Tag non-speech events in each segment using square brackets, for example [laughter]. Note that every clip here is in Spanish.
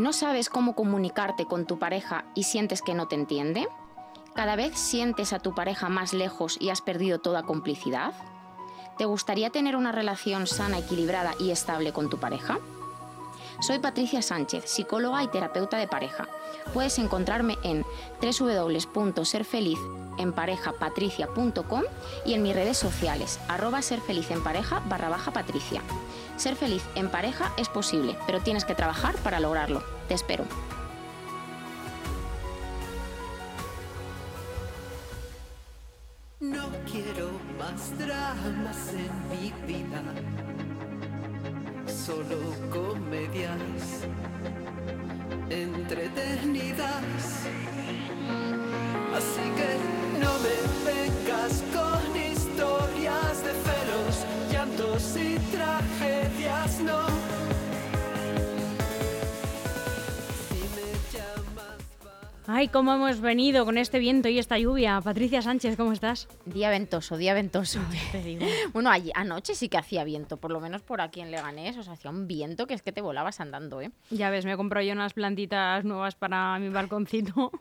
¿No sabes cómo comunicarte con tu pareja y sientes que no te entiende? ¿Cada vez sientes a tu pareja más lejos y has perdido toda complicidad? ¿Te gustaría tener una relación sana, equilibrada y estable con tu pareja? Soy Patricia Sánchez, psicóloga y terapeuta de pareja. Puedes encontrarme en www.serfelizenparejapatricia.com y en mis redes sociales, arroba serfelizempareja barra baja patricia. Ser feliz en pareja es posible, pero tienes que trabajar para lograrlo. Te espero. No quiero más dramas en mi vida, solo comedias entretenidas. Ay, cómo hemos venido con este viento y esta lluvia. Patricia Sánchez, ¿cómo estás? Día ventoso, día ventoso. Te digo. [laughs] Bueno, allí- anoche sí que hacía viento, por lo menos por aquí en Leganés, o sea, hacía un viento que es que te volabas andando, ¿eh? Ya ves, me he comprado yo unas plantitas nuevas para mi balconcito. [laughs]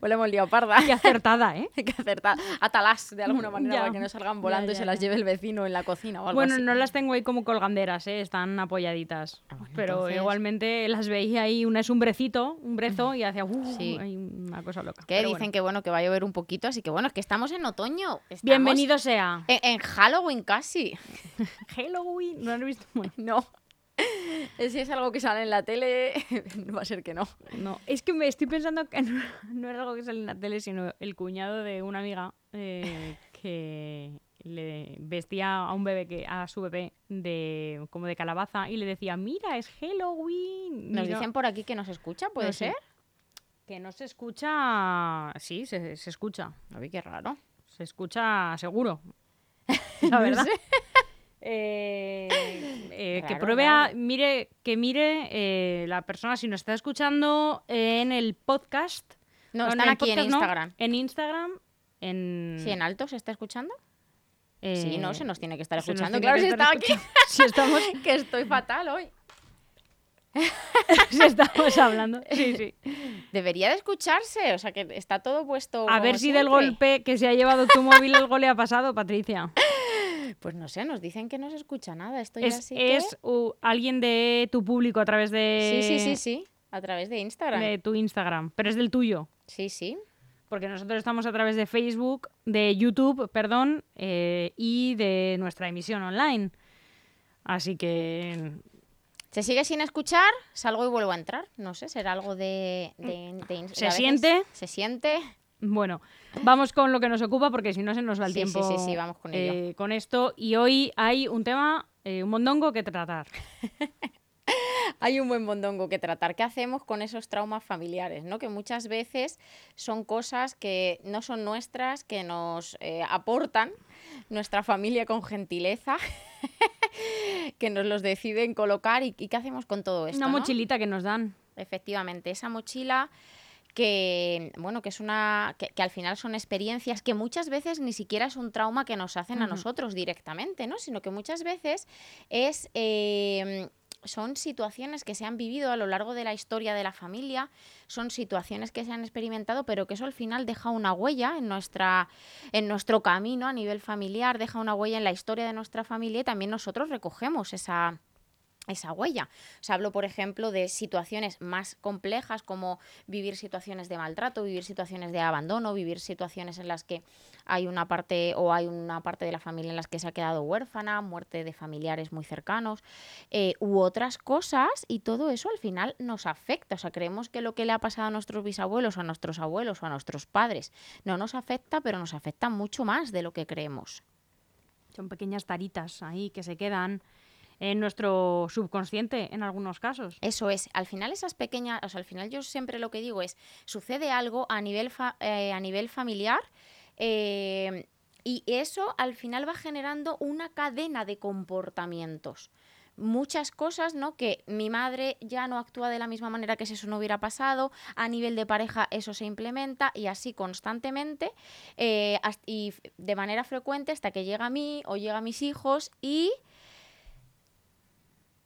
Pues le hemos liado parda. Qué acertada, ¿eh? [laughs] Hay que acertar, atalas de alguna manera Ya. para que no salgan volando Ya, y se las lleve el vecino en la cocina o algo Bueno, así. no las tengo ahí como colganderas, ¿eh? están apoyaditas. Ah, bueno, Pero entonces- igualmente las veía ahí, una es un brecito, un brezo, y hacía uh, Sí. ahí una cosa loca. Que dicen bueno. que bueno, que va a llover un poquito, así que bueno, es que estamos en otoño. estamos Bienvenido sea. En, en Halloween casi. [laughs] Halloween, no lo he visto. Bueno, [laughs] No. Si es algo que sale en la tele, [laughs] va a ser que no. no, es que me estoy pensando que no, no era algo que sale en la tele, sino el cuñado de una amiga eh, que le vestía a un bebé que a su bebé de como de calabaza y le decía mira es Halloween Nos dicen por aquí que nos escucha, ¿puede No sé. ser? Que no se escucha sí se, se escucha A ver, qué raro. se escucha seguro [laughs] la verdad sé. Eh, eh, que pruebe a, mire que mire eh, la persona si nos está escuchando en el podcast No, en están el aquí en no, Instagram. en Instagram en ¿Sí, en alto se está escuchando? eh, sí, no, se nos tiene que estar escuchando. Claro, si está aquí. [laughs] si estamos [laughs] que estoy fatal hoy. [laughs] si estamos hablando sí sí Debería de escucharse, o sea que está todo puesto. a ver si del golpe que se ha llevado tu móvil algo le ha pasado Patricia Pues no sé, nos dicen que no se escucha nada. Esto ya es, sí que- es uh, alguien de tu público a través de Sí, sí, sí, sí. A través de Instagram. de tu Instagram pero es del tuyo Sí, sí. Porque nosotros estamos a través de Facebook, de YouTube, perdón, eh, y de nuestra emisión online. Así que ¿Se sigue sin escuchar? Salgo y vuelvo a entrar. No sé, será algo de, de, de Inst- ¿Se siente? Se siente. Bueno, vamos con lo que nos ocupa porque si no se nos va el Sí, sí, tiempo sí, sí, vamos con ello. eh, con esto. Y hoy hay un tema, eh, un mondongo que tratar. [laughs] Hay un buen mondongo que tratar. ¿Qué hacemos con esos traumas familiares? ¿no? Que muchas veces son cosas que no son nuestras, que nos eh, aportan nuestra familia con gentileza, [laughs] que nos los deciden colocar. ¿Y, y qué hacemos con todo esto? Una no? mochilita que nos dan. Efectivamente, esa mochila que bueno que es una que, que al final son experiencias que muchas veces ni siquiera es un trauma que nos hacen a nosotros directamente no sino que muchas veces es eh, son situaciones que se han vivido a lo largo de la historia de la familia, son situaciones que se han experimentado, pero que eso al final deja una huella en, nuestra, en nuestro camino a nivel familiar, deja una huella en la historia de nuestra familia y también nosotros recogemos esa, esa huella. O sea, por ejemplo, de situaciones más complejas como vivir situaciones de maltrato, vivir situaciones de abandono, vivir situaciones en las que hay una parte o hay una parte de la familia en las que se ha quedado huérfana, muerte de familiares muy cercanos, eh, u otras cosas, y todo eso al final nos afecta. O sea, creemos que lo que le ha pasado a nuestros bisabuelos, a nuestros abuelos o a nuestros padres no nos afecta, pero nos afecta mucho más de lo que creemos. Son pequeñas taritas ahí que se quedan en nuestro subconsciente en algunos casos. Eso es, al final esas pequeñas, o sea, al final yo siempre lo que digo es, sucede algo a nivel, fa- eh, a nivel familiar eh, y eso al final va generando una cadena de comportamientos. Muchas cosas, ¿no? Que mi madre ya no actúa de la misma manera que si eso no hubiera pasado, a nivel de pareja eso se implementa y así constantemente eh, y de manera frecuente hasta que llega a mí o llega a mis hijos y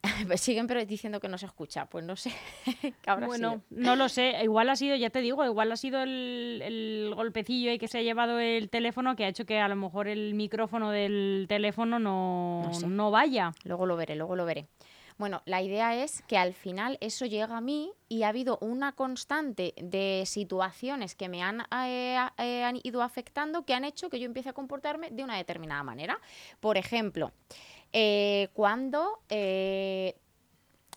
[laughs] Siguen pero diciendo que no se escucha, pues no sé. [laughs] ¿qué habrá Bueno, sido? no lo sé. Igual ha sido, ya te digo, igual ha sido el, el golpecillo ahí que se ha llevado el teléfono que ha hecho que a lo mejor el micrófono del teléfono no, No sé. no vaya. Luego lo veré, luego lo veré. Bueno, la idea es que al final eso llega a mí y ha habido una constante de situaciones que me han, eh, eh, han ido afectando que han hecho que yo empiece a comportarme de una determinada manera. Por ejemplo, eh, cuando eh,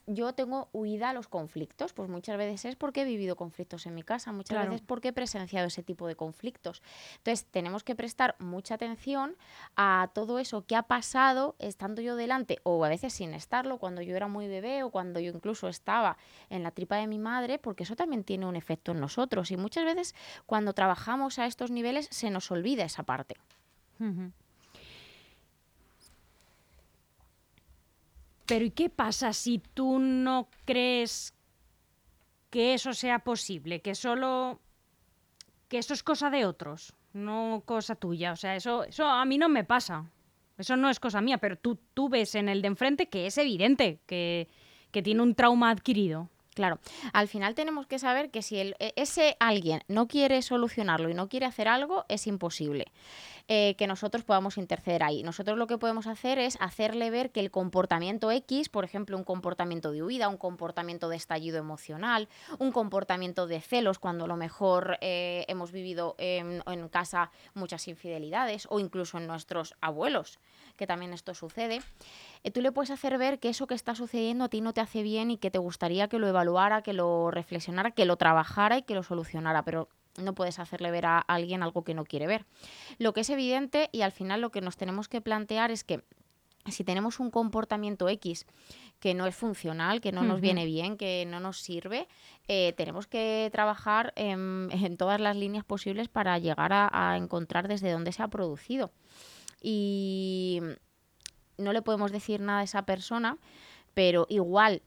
yo tengo huida a los conflictos, pues muchas veces es porque he vivido conflictos en mi casa, muchas Claro. veces porque he presenciado ese tipo de conflictos. Entonces tenemos que prestar mucha atención a todo eso que ha pasado estando yo delante o a veces sin estarlo, cuando yo era muy bebé o cuando yo incluso estaba en la tripa de mi madre, porque eso también tiene un efecto en nosotros y muchas veces cuando trabajamos a estos niveles se nos olvida esa parte. Pero ¿y qué pasa si tú no crees que eso sea posible? Que solo que eso es cosa de otros, no cosa tuya. O sea, eso, eso a mí no me pasa. Eso no es cosa mía, pero tú, tú ves en el de enfrente que es evidente que, que tiene un trauma adquirido. Claro, al final tenemos que saber que si el- e- ese alguien no quiere solucionarlo y no quiere hacer algo, es imposible eh, que nosotros podamos interceder ahí. Nosotros lo que podemos hacer es hacerle ver que el comportamiento X, por ejemplo, un comportamiento de huida, un comportamiento de estallido emocional, un comportamiento de celos cuando a lo mejor eh, hemos vivido en, en casa muchas infidelidades o incluso en nuestros abuelos, que también esto sucede eh, tú le puedes hacer ver que eso que está sucediendo a ti no te hace bien y que te gustaría que lo evaluara, que lo reflexionara, que lo trabajara y que lo solucionara, pero no puedes hacerle ver a alguien algo que no quiere ver. Lo que es evidente y al final lo que nos tenemos que plantear es que si tenemos un comportamiento X que no es funcional, que no nos viene bien, que no nos sirve, eh, tenemos que trabajar en, en todas las líneas posibles para llegar a, a encontrar desde dónde se ha producido. Y no le podemos decir nada a esa persona, pero igual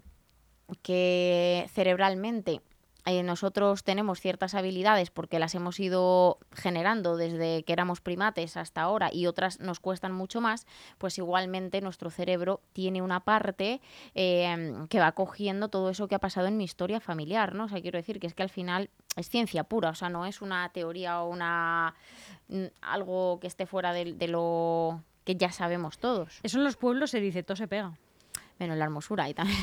que cerebralmente eh, nosotros tenemos ciertas habilidades porque las hemos ido generando desde que éramos primates hasta ahora y otras nos cuestan mucho más, pues igualmente nuestro cerebro tiene una parte eh, que va cogiendo todo eso que ha pasado en mi historia familiar, ¿no? O sea, quiero decir que es que al final es ciencia pura, o sea, no es una teoría o una mm, algo que esté fuera de, de lo que ya sabemos todos. Eso en los pueblos se dice, todo se pega. Menos la hermosura y también.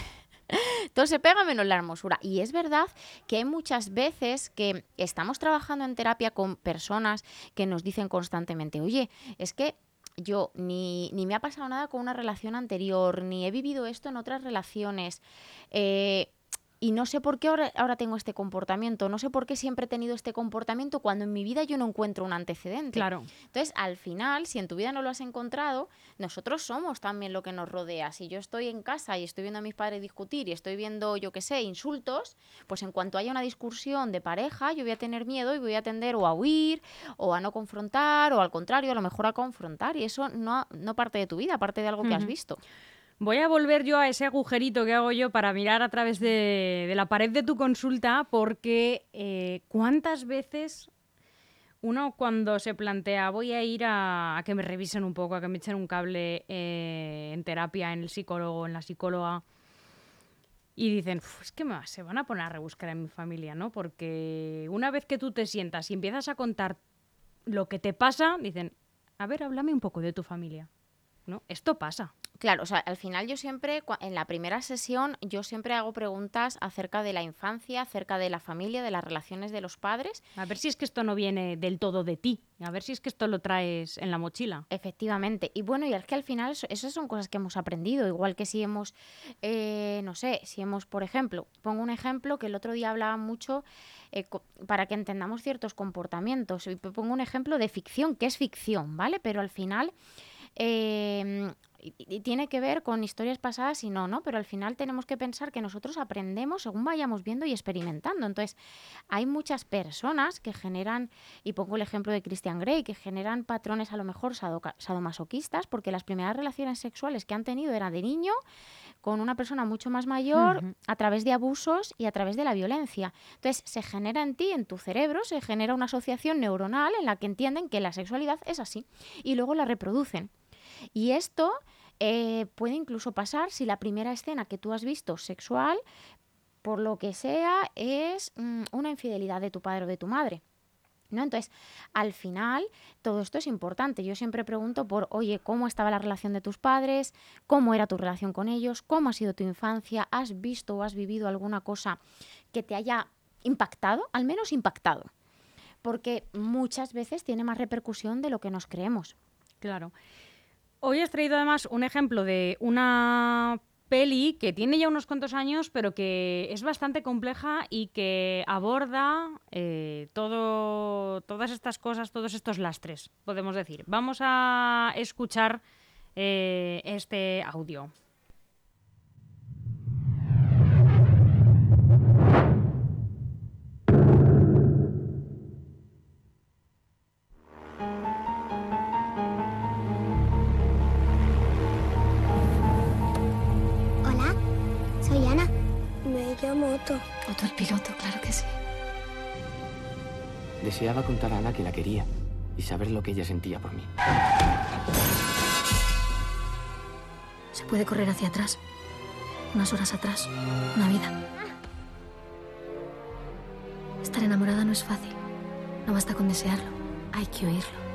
Todo se pega menos la hermosura. Y es verdad que hay muchas veces que estamos trabajando en terapia con personas que nos dicen constantemente, oye, es que yo ni, ni me ha pasado nada con una relación anterior, ni he vivido esto en otras relaciones. eh, y no sé por qué ahora, ahora tengo este comportamiento, no sé por qué siempre he tenido este comportamiento cuando en mi vida yo no encuentro un antecedente. Claro. Entonces, al final, si en tu vida no lo has encontrado, nosotros somos también lo que nos rodea. Si yo estoy en casa y estoy viendo a mis padres discutir y estoy viendo, yo qué sé, insultos, pues en cuanto haya una discusión de pareja, yo voy a tener miedo y voy a tender o a huir, o a no confrontar, o al contrario, a lo mejor a confrontar. Y eso no, no parte de tu vida, parte de algo que has visto. Voy a volver yo a ese agujerito que hago yo para mirar a través de, la pared de tu consulta, porque eh, ¿cuántas veces uno cuando se plantea voy a ir a, que me revisen un poco, a que me echen un cable eh, en terapia, en el psicólogo, en la psicóloga, y dicen, "Uf, es que se van a poner a rebuscar en mi familia, ¿no? Porque una vez que tú te sientas y empiezas a contar lo que te pasa, dicen, a ver, háblame un poco de tu familia. ¿No? Esto pasa. Claro, o sea, al final yo siempre, en la primera sesión, yo siempre hago preguntas acerca de la infancia, acerca de la familia, de las relaciones de los padres. A ver si es que esto no viene del todo de ti. A ver si es que esto lo traes en la mochila. Efectivamente. Y bueno, y es que al final eso- esas son cosas que hemos aprendido. Igual que si hemos, eh, no sé, si hemos, por ejemplo, pongo un ejemplo que el otro día hablaba mucho eh, para que entendamos ciertos comportamientos. Y pongo un ejemplo de ficción, que es ficción, ¿vale? Pero al final... eh, y- y tiene que ver con historias pasadas y no, ¿no? Pero al final tenemos que pensar que nosotros aprendemos según vayamos viendo y experimentando. Entonces, hay muchas personas que generan, y pongo el ejemplo de Christian Grey, que generan patrones a lo mejor sadomasoquistas, porque las primeras relaciones sexuales que han tenido eran de niño con una persona mucho más mayor a través de abusos y a través de la violencia. Entonces, se genera en ti, en tu cerebro, se genera una asociación neuronal en la que entienden que la sexualidad es así y luego la reproducen. Y esto Eh, puede incluso pasar si la primera escena que tú has visto sexual, por lo que sea, es mm, una infidelidad de tu padre o de tu madre. ¿No? Entonces, al final, todo esto es importante. Yo siempre pregunto por, oye, ¿cómo estaba la relación de tus padres? ¿Cómo era tu relación con ellos? ¿Cómo ha sido tu infancia? ¿Has visto o has vivido alguna cosa que te haya impactado? Al menos impactado. Porque muchas veces tiene más repercusión de lo que nos creemos. Claro. Hoy has traído además un ejemplo de una peli que tiene ya unos cuantos años, pero que es bastante compleja y que aborda eh, todas estas cosas, todos estos lastres, podemos decir. Vamos a escuchar eh, este audio. Deseaba contar a Ana que la quería y saber lo que ella sentía por mí. Se puede correr hacia atrás. Unas horas atrás. Una vida. Estar enamorada no es fácil. No basta con desearlo. Hay que oírlo.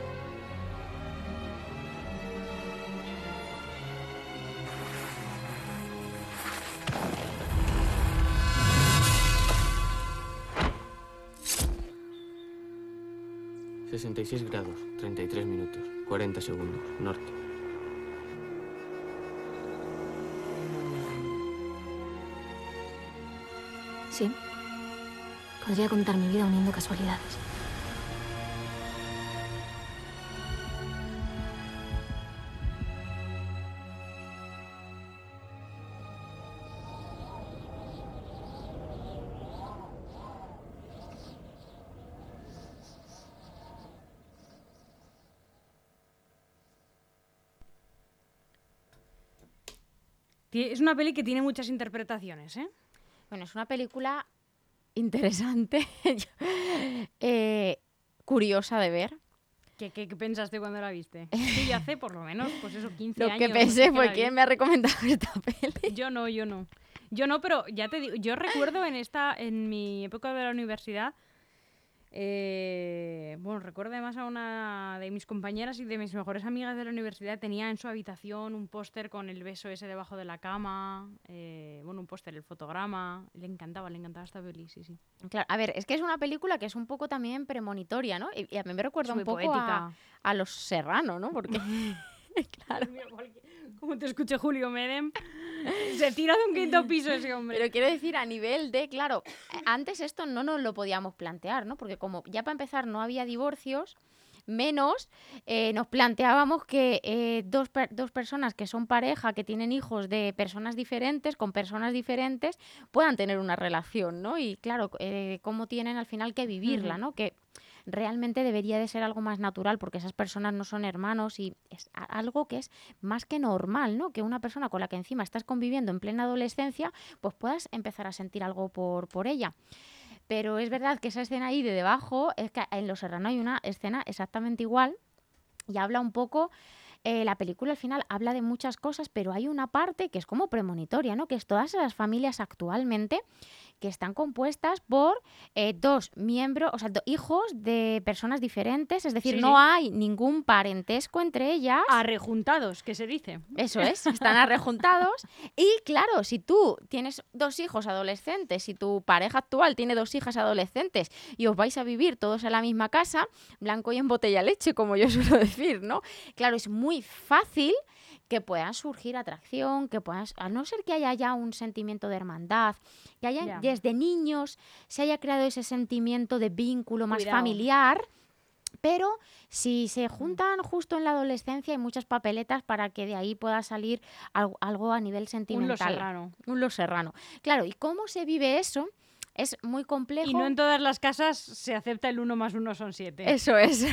66 grados, 33 minutos, 40 segundos, norte. Sí. Podría contar mi vida uniendo casualidades. Es una peli que tiene muchas interpretaciones, ¿eh? Bueno, es una película interesante, [laughs] eh, curiosa de ver. ¿Qué, qué, qué pensaste cuando la viste? [laughs] Sí, ya hace por lo menos, pues eso, 15 Lo años. que no pensé sé que fue quién me ha recomendado [laughs] esta peli. Yo no, yo no. Yo no, pero ya te digo, yo recuerdo en esta, en mi época de la universidad, eh, bueno, recuerdo además a una de mis compañeras y de mis mejores amigas de la universidad, tenía en su habitación un póster con el beso ese debajo de la cama, eh, bueno, un póster, el fotograma, le encantaba, le encantaba esta peli, sí, sí. Claro, a ver, es que es una película que es un poco también premonitoria, ¿no? Y, y a mí me recuerda Es un muy poco a, poética. a Los Serrano, ¿no? Porque, [laughs] [laughs] claro. Como te escuché Julio Medem, se tira de un quinto piso ese hombre. Pero quiero decir, a nivel de, claro, antes esto no nos lo podíamos plantear, ¿no? Porque como ya para empezar no había divorcios, menos eh, nos planteábamos que eh, dos, per- dos personas que son pareja, que tienen hijos de personas diferentes, con personas diferentes, puedan tener una relación, ¿no? Y claro, eh, cómo tienen al final que vivirla. ¿no? Que realmente debería de ser algo más natural porque esas personas no son hermanos y es algo que es más que normal, ¿no? Que una persona con la que encima estás conviviendo en plena adolescencia, pues puedas empezar a sentir algo por, por ella. Pero es verdad que esa escena ahí de debajo, es que en Los Serrano hay una escena exactamente igual y habla un poco, eh, la película al final habla de muchas cosas, pero hay una parte que es como premonitoria, ¿no? Que es todas las familias actualmente que están compuestas por eh, dos miembros, o sea, do- hijos de personas diferentes, es decir, Sí, no sí. hay ningún parentesco entre ellas. Arrejuntados, que se dice. Eso [laughs] es, están arrejuntados. Y claro, si tú tienes dos hijos adolescentes, si tu pareja actual tiene dos hijas adolescentes y os vais a vivir todos en la misma casa, blanco y en botella leche, como yo suelo decir, ¿no? Claro, es muy fácil que pueda surgir atracción, que puedas, a no ser que haya ya un sentimiento de hermandad, que haya Ya. desde niños se haya creado ese sentimiento de vínculo más Cuidado. familiar, pero si se juntan justo en la adolescencia hay muchas papeletas para que de ahí pueda salir algo, algo a nivel Un sentimental. Los Serrano. Un Los Serrano. Claro, ¿y cómo se vive eso? Es muy complejo. Y no en todas las casas se acepta el uno más uno son siete. Eso es.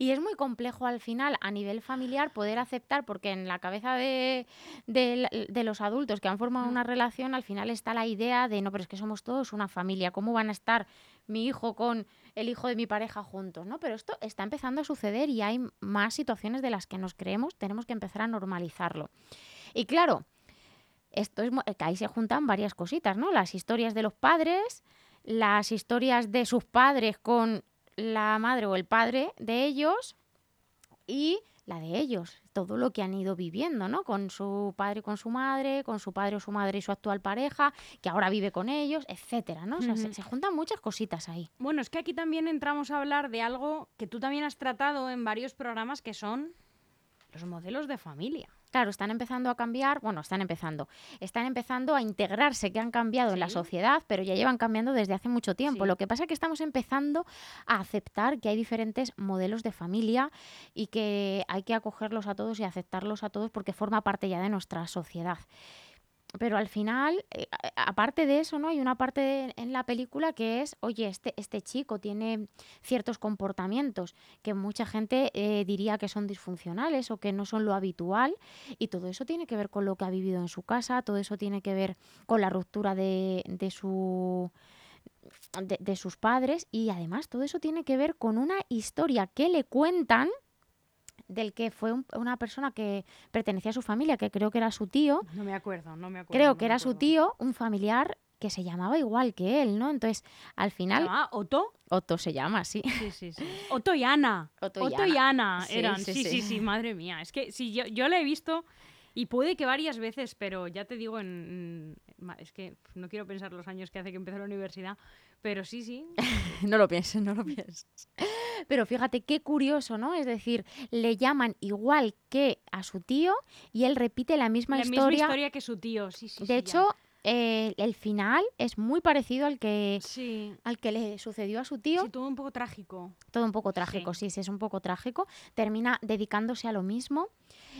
Y es muy complejo al final, a nivel familiar, poder aceptar, porque en la cabeza de, de, de los adultos que han formado una relación, al final está la idea de, no, pero es que somos todos una familia, ¿cómo van a estar mi hijo con el hijo de mi pareja juntos? ¿no? Pero esto está empezando a suceder y hay más situaciones de las que nos creemos, tenemos que empezar a normalizarlo. Y claro, esto es que ahí se juntan varias cositas, ¿no? Las historias de los padres, las historias de sus padres con la madre o el padre de ellos y la de ellos, todo lo que han ido viviendo, ¿no? Con su padre y con su madre, con su padre o su madre y su actual pareja, que ahora vive con ellos, etcétera, ¿no? O sea, se, se juntan muchas cositas ahí. Bueno, es que aquí también entramos a hablar de algo que tú también has tratado en varios programas que son los modelos de familia. Claro, están empezando a cambiar, bueno, están empezando, están empezando a integrarse, que han cambiado en la sociedad, pero ya llevan cambiando desde hace mucho tiempo. Sí. Lo que pasa es que estamos empezando a aceptar que hay diferentes modelos de familia y que hay que acogerlos a todos y aceptarlos a todos porque forma parte ya de nuestra sociedad. Pero al final, eh, aparte de eso, ¿no? Hay una parte en la película que es, oye, este, este chico tiene ciertos comportamientos que mucha gente eh, diría que son disfuncionales o que no son lo habitual y todo eso tiene que ver con lo que ha vivido en su casa, todo eso tiene que ver con la ruptura de, de su de, de sus padres y además todo eso tiene que ver con una historia que le cuentan del que fue un- una persona que pertenecía a su familia, que creo que era su tío, No me acuerdo, no me acuerdo. creo no que era su tío, un familiar que se llamaba igual que él, ¿no? Entonces, al ¿Se final, llamaba Otto? Otto se llama así. Sí, sí, sí. Otto y Ana. Otto y Otto y Ana. Sí, eran. sí, Sí, sí, sí. sí, madre mía. Es que sí, yo, yo la he visto y puede que varias veces, pero ya te digo, en, es que no quiero pensar los años que hace que empecé la universidad, pero sí, sí. [laughs] No lo pienses, no lo pienses. Pero fíjate qué curioso, ¿no? Es decir, le llaman igual que a su tío y él repite la misma la historia. misma historia que su tío, sí, sí. de sí, hecho, eh, el final es muy parecido al que, Sí. al que le sucedió a su tío. Sí, todo un poco trágico. Todo un poco trágico, sí, sí, es un poco trágico. Termina dedicándose a lo mismo.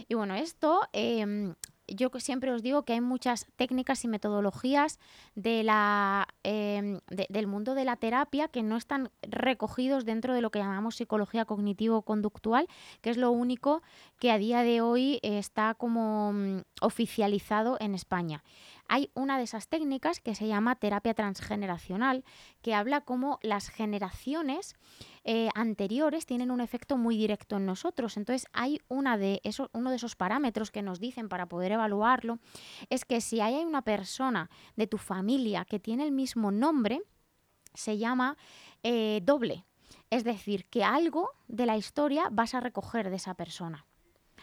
Y bueno, esto, em, yo siempre os digo que hay muchas técnicas y metodologías de la, em, de- del mundo de la terapia que no están recogidos dentro de lo que llamamos psicología cognitivo-conductual, que es lo único que a día de hoy está como mm, oficializado en España. Hay una de esas técnicas que se llama terapia transgeneracional, que habla cómo las generaciones eh, anteriores tienen un efecto muy directo en nosotros. Entonces, hay una de esos, uno de esos parámetros que nos dicen para poder evaluarlo, es que si hay una persona de tu familia que tiene el mismo nombre, se llama eh, doble. Es decir, que algo de la historia vas a recoger de esa persona.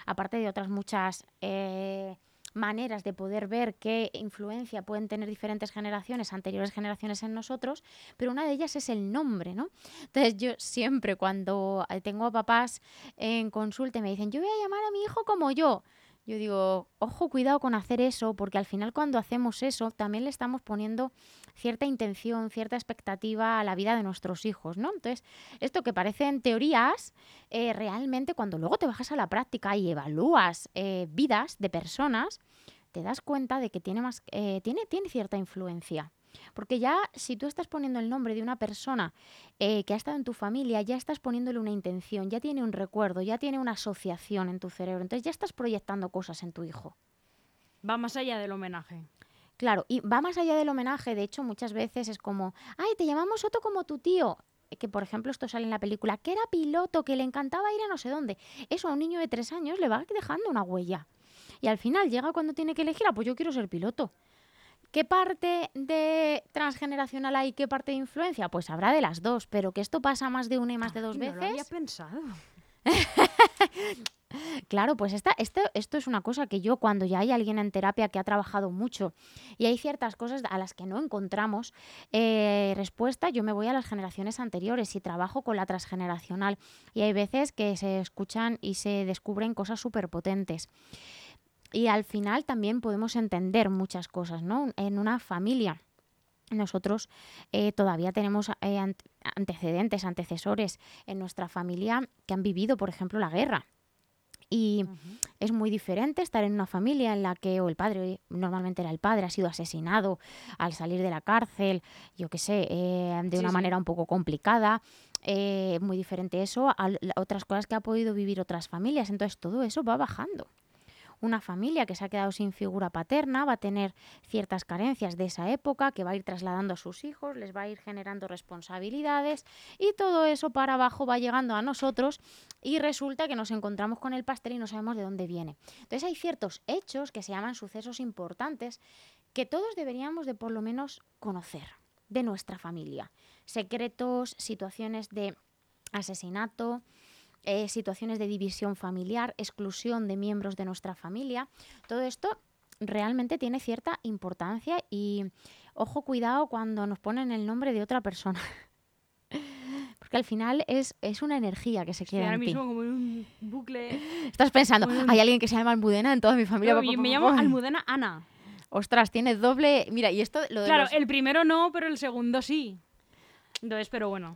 Aparte de otras muchas eh, maneras de poder ver qué influencia pueden tener diferentes generaciones, anteriores generaciones en nosotros, pero una de ellas es el nombre, ¿no? Entonces yo siempre cuando eh, tengo a papás en consulta me dicen, yo voy a llamar a mi hijo como yo, yo digo, ojo, cuidado con hacer eso, porque al final cuando hacemos eso también le estamos poniendo cierta intención, cierta expectativa a la vida de nuestros hijos, ¿no? Entonces, esto que parecen teorías, eh, realmente cuando luego te bajas a la práctica y evalúas eh, vidas de personas, te das cuenta de que tiene, más, eh, tiene, tiene cierta influencia. Porque ya si tú estás poniendo el nombre de una persona eh, que ha estado en tu familia, ya estás poniéndole una intención, ya tiene un recuerdo, ya tiene una asociación en tu cerebro, entonces ya estás proyectando cosas en tu hijo. Va más allá del homenaje. Claro, y va más allá del homenaje, de hecho muchas veces es como, ay, te llamamos Otto como tu tío, que por ejemplo esto sale en la película, que era piloto, que le encantaba ir a no sé dónde. Eso a un niño de tres años le va dejando una huella. Y al final llega cuando tiene que elegir, ah, pues yo quiero ser piloto. ¿Qué parte de transgeneracional hay? ¿Qué parte de influencia? Pues habrá de las dos, pero que esto pasa más de una y más de dos Ay, No lo había veces. pensado. [laughs] Claro, pues esta, esto, esto es una cosa que yo cuando ya hay alguien en terapia que ha trabajado mucho y hay ciertas cosas a las que no encontramos eh, respuesta, yo me voy a las generaciones anteriores y trabajo con la transgeneracional. Y hay veces que se escuchan y se descubren cosas súper potentes. Y al final también podemos entender muchas cosas, ¿no? En una familia. Nosotros eh, todavía tenemos eh, ante- antecedentes, antecesores en nuestra familia que han vivido, por ejemplo, la guerra. Y es muy diferente estar en una familia en la que o el padre, normalmente era el padre, ha sido asesinado al salir de la cárcel, yo qué sé, eh, de Sí, una sí. manera un poco complicada. eh, muy diferente eso a otras cosas que ha podido vivir otras familias. Entonces todo eso va bajando. Una familia que se ha quedado sin figura paterna va a tener ciertas carencias de esa época que va a ir trasladando a sus hijos, les va a ir generando responsabilidades y todo eso para abajo va llegando a nosotros y resulta que nos encontramos con el pastel y no sabemos de dónde viene. Entonces hay ciertos hechos que se llaman sucesos importantes que todos deberíamos de por lo menos conocer de nuestra familia. Secretos, situaciones de asesinato, eh, situaciones de división familiar, exclusión de miembros de nuestra familia. Todo esto realmente tiene cierta importancia y ojo cuidado cuando nos ponen el nombre de otra persona. [laughs] Porque al final es, es una energía que se queda ahora en ti. mismo como en un bucle. Estás pensando, Bueno. hay alguien que se llama Almudena en toda mi familia. No, pa, y pa, me pa, llamo pa". Almudena Ana. Ostras, tiene doble. Mira, y esto lo de Claro, los- el primero no, pero el segundo sí. Entonces, pero bueno.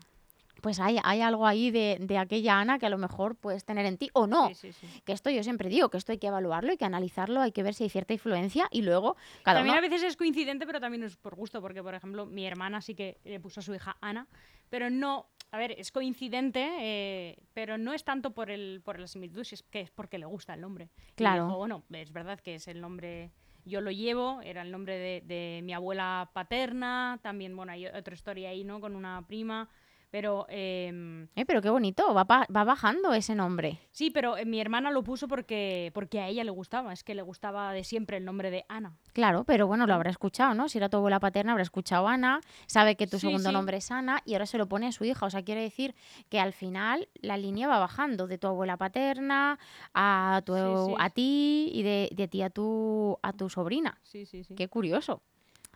Pues hay, hay algo ahí de, de aquella Ana que a lo mejor puedes tener en ti o no. Sí, sí, sí. Que esto yo siempre digo, que esto hay que evaluarlo, hay que analizarlo, hay que ver si hay cierta influencia y luego cada también uno... a veces es coincidente, pero también es por gusto, porque por ejemplo mi hermana sí que le puso a su hija Ana, pero no, a ver, es coincidente, eh, pero no es tanto por el por la similitud, si es que es porque le gusta el nombre. Claro. dijo, bueno, es verdad que es el nombre, yo lo llevo, era el nombre de, de mi abuela paterna, también, bueno, hay otra historia ahí, ¿no? Con una prima, pero... em, Eh, pero qué bonito, va, va bajando ese nombre. Sí, pero eh, mi hermana lo puso porque, porque a ella le gustaba, es que le gustaba de siempre el nombre de Ana. Claro, pero bueno, lo habrá escuchado, ¿no? Si era tu abuela paterna, habrá escuchado Ana, sabe que tu Sí, segundo sí. nombre es Ana y ahora se lo pone a su hija. O sea, quiere decir que al final la línea va bajando de tu abuela paterna a, tu, sí. a ti y de, de ti a tu, a tu sobrina. Sí, sí, sí. Qué curioso.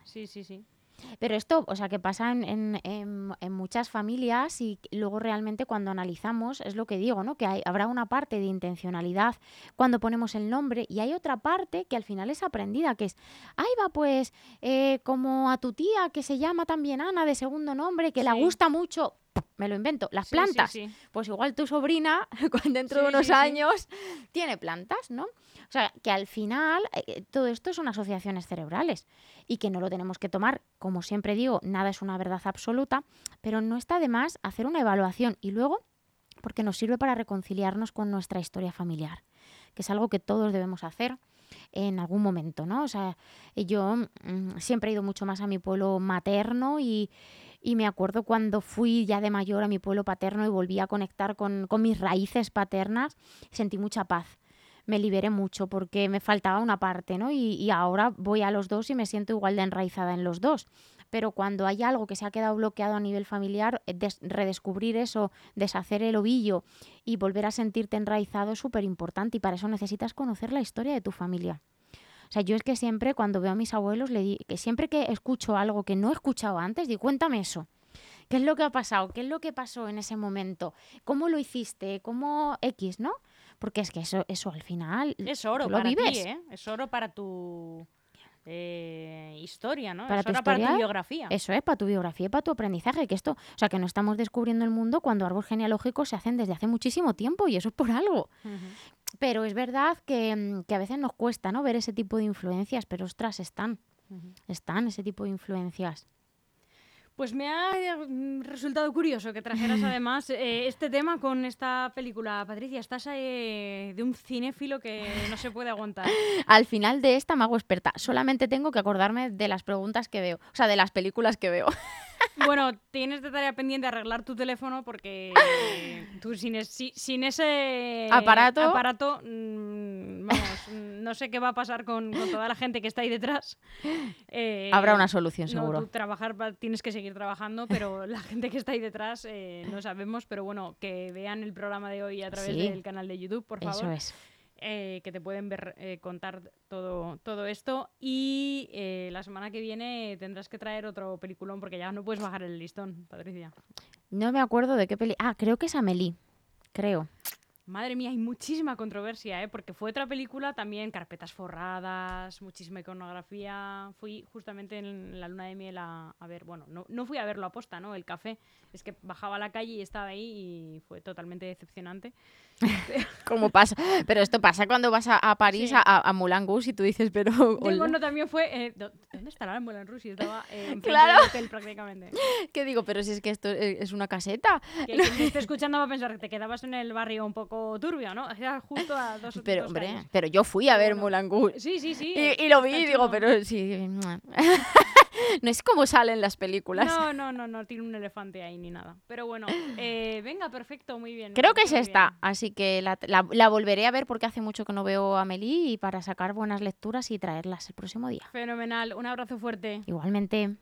Sí, sí, sí. Pero esto, o sea, que pasa en, en- en- en muchas familias y luego realmente cuando analizamos, es lo que digo, ¿no? Que hay- habrá una parte de intencionalidad cuando ponemos el nombre y hay otra parte que al final es aprendida, que es, ahí va pues, eh, como a tu tía que se llama también Ana de segundo nombre, que Sí. gusta mucho, me lo invento, las Sí, plantas. sí. Pues igual tu sobrina, [laughs] cuando dentro de unos años, tiene plantas, ¿no? O sea, que al final eh, todo esto son asociaciones cerebrales y que no lo tenemos que tomar, como siempre digo, nada es una verdad absoluta, pero no está de más hacer una evaluación y luego porque nos sirve para reconciliarnos con nuestra historia familiar, que es algo que todos debemos hacer en algún momento, ¿no? O sea, yo mm, siempre he ido mucho más a mi pueblo materno y, y me acuerdo cuando fui ya de mayor a mi pueblo paterno y volví a conectar con, mis raíces paternas, sentí mucha paz. Me liberé mucho porque me faltaba una parte, ¿no? Y, y ahora voy a los dos y me siento igual de enraizada en los dos. Pero cuando hay algo que se ha quedado bloqueado a nivel familiar, eh, des- redescubrir eso, deshacer el ovillo y volver a sentirte enraizado es súper importante y para eso necesitas conocer la historia de tu familia. O sea, yo es que siempre cuando veo a mis abuelos, le di, que siempre que escucho algo que no he escuchado antes, digo, cuéntame eso. ¿Qué es lo que ha pasado? ¿Qué es lo que pasó en ese momento? ¿Cómo lo hiciste? ¿Cómo X, no? Porque es que eso, eso al final Es oro lo para vives. ti, ¿eh? Es oro para tu eh, historia, ¿no? Para es tu para tu biografía. Eso es, para tu biografía y para tu aprendizaje. Que esto, o sea, que no estamos descubriendo el mundo cuando árboles genealógicos se hacen desde hace muchísimo tiempo y eso es por algo. Pero es verdad que, mm, que a veces nos cuesta, ¿no? Ver ese tipo de influencias, pero ostras, están, ujú. están ese tipo de influencias. Pues me ha eh, resultado curioso que trajeras [laughs] además eh, este tema con esta película. Patricia, estás eh, de un cinéfilo que no se puede aguantar. [laughs] Al final de esta me hago experta. Solamente tengo que acordarme de las preguntas que veo, o sea, de las películas que veo. [laughs] Bueno, tienes de tarea pendiente arreglar tu teléfono porque eh, tú sin, es- si- sin ese Aparato. aparato, mm, vamos, mm, no sé qué va a pasar con, con toda la gente que está ahí detrás. Eh, Habrá una solución, No, seguro. tú trabajar, tienes que seguir trabajando, pero [laughs] la gente que está ahí detrás eh, no sabemos. Pero bueno, que vean el programa de hoy a través Sí. del canal de YouTube, por Eso favor. es. Eh, que te pueden ver eh, contar todo, todo esto. Y eh, la semana que viene tendrás que traer otro peliculón porque ya no puedes bajar el listón, Patricia. No me acuerdo de qué peli. Ah, creo que es Amelie. Creo. Madre mía, hay muchísima controversia, ¿eh? porque fue otra película también, carpetas forradas, muchísima iconografía. Fui justamente en la luna de miel a, a ver, bueno, no, no fui a verlo a posta, ¿no? El café, es que bajaba a la calle y estaba ahí y fue totalmente decepcionante. [laughs] ¿Cómo pasa? Pero esto pasa cuando vas a, a París, Sí. a, a Moulin Rouge, y tú dices, pero... [laughs] Hola. Bono también fue. eh, ¿dó- ¿Dónde estará en Moulin Rouge? Estaba eh, enfrente Claro. del hotel prácticamente. [laughs] ¿Qué digo? Pero si es que esto eh, es una caseta. Que quien te esté escuchando va a pensar que te quedabas en el barrio un poco turbio, ¿no? Era justo a dos Pero, dos hombre, pero yo fui a ver Bueno. Rouge. Sí, sí, sí. Y, y lo vi y digo, pero sí. [laughs] no es como salen las películas. No, no, no, no tiene un elefante ahí ni nada. Pero bueno, [clears throat] eh, venga, perfecto, muy bien. Creo que es esta, bien. así que la, la- la volveré a ver porque hace mucho que no veo a Amelie y para sacar buenas lecturas y traerlas el próximo día. Fenomenal, un abrazo fuerte. Igualmente.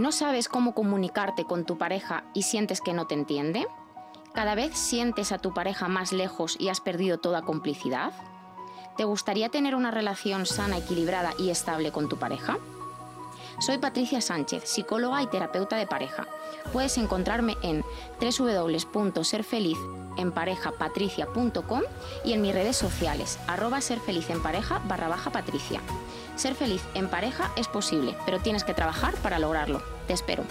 ¿No sabes cómo comunicarte con tu pareja y sientes que no te entiende? ¿Cada vez sientes a tu pareja más lejos y has perdido toda complicidad? ¿Te gustaría tener una relación sana, equilibrada y estable con tu pareja? Soy Patricia Sánchez, psicóloga y terapeuta de pareja. Puedes encontrarme en www.serfelizenparejapatricia.com y en mis redes sociales, arroba serfelizempareja barra baja patricia. Ser feliz en pareja es posible, pero tienes que trabajar para lograrlo. Te espero.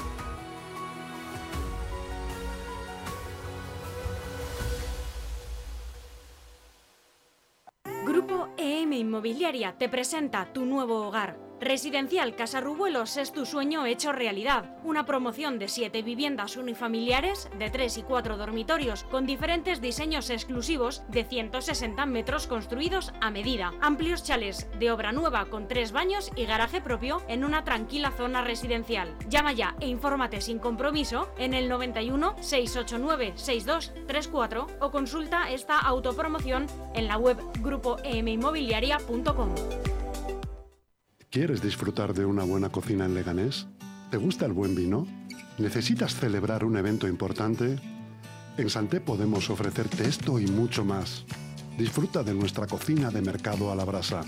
Grupo EM Inmobiliaria te presenta tu nuevo hogar. Residencial Casarrubuelos es tu sueño hecho realidad. Una promoción de 7 viviendas unifamiliares de 3 y 4 dormitorios con diferentes diseños exclusivos de 160 metros construidos a medida. Amplios chales de obra nueva con 3 baños y garaje propio en una tranquila zona residencial. Llama ya e infórmate sin compromiso en el 91 689 6234 o consulta esta autopromoción en la web grupoeminmobiliaria.com. ¿Quieres disfrutar de una buena cocina en Leganés? ¿Te gusta el buen vino? ¿Necesitas celebrar un evento importante? En Santé podemos ofrecerte esto y mucho más. Disfruta de nuestra cocina de mercado a la brasa.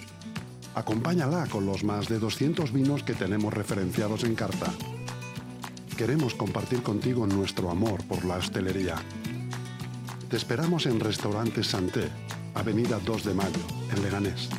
Acompáñala con los más de 200 vinos que tenemos referenciados en carta. Queremos compartir contigo nuestro amor por la hostelería. Te esperamos en Restaurante Santé, Avenida 2 de Mayo, en Leganés.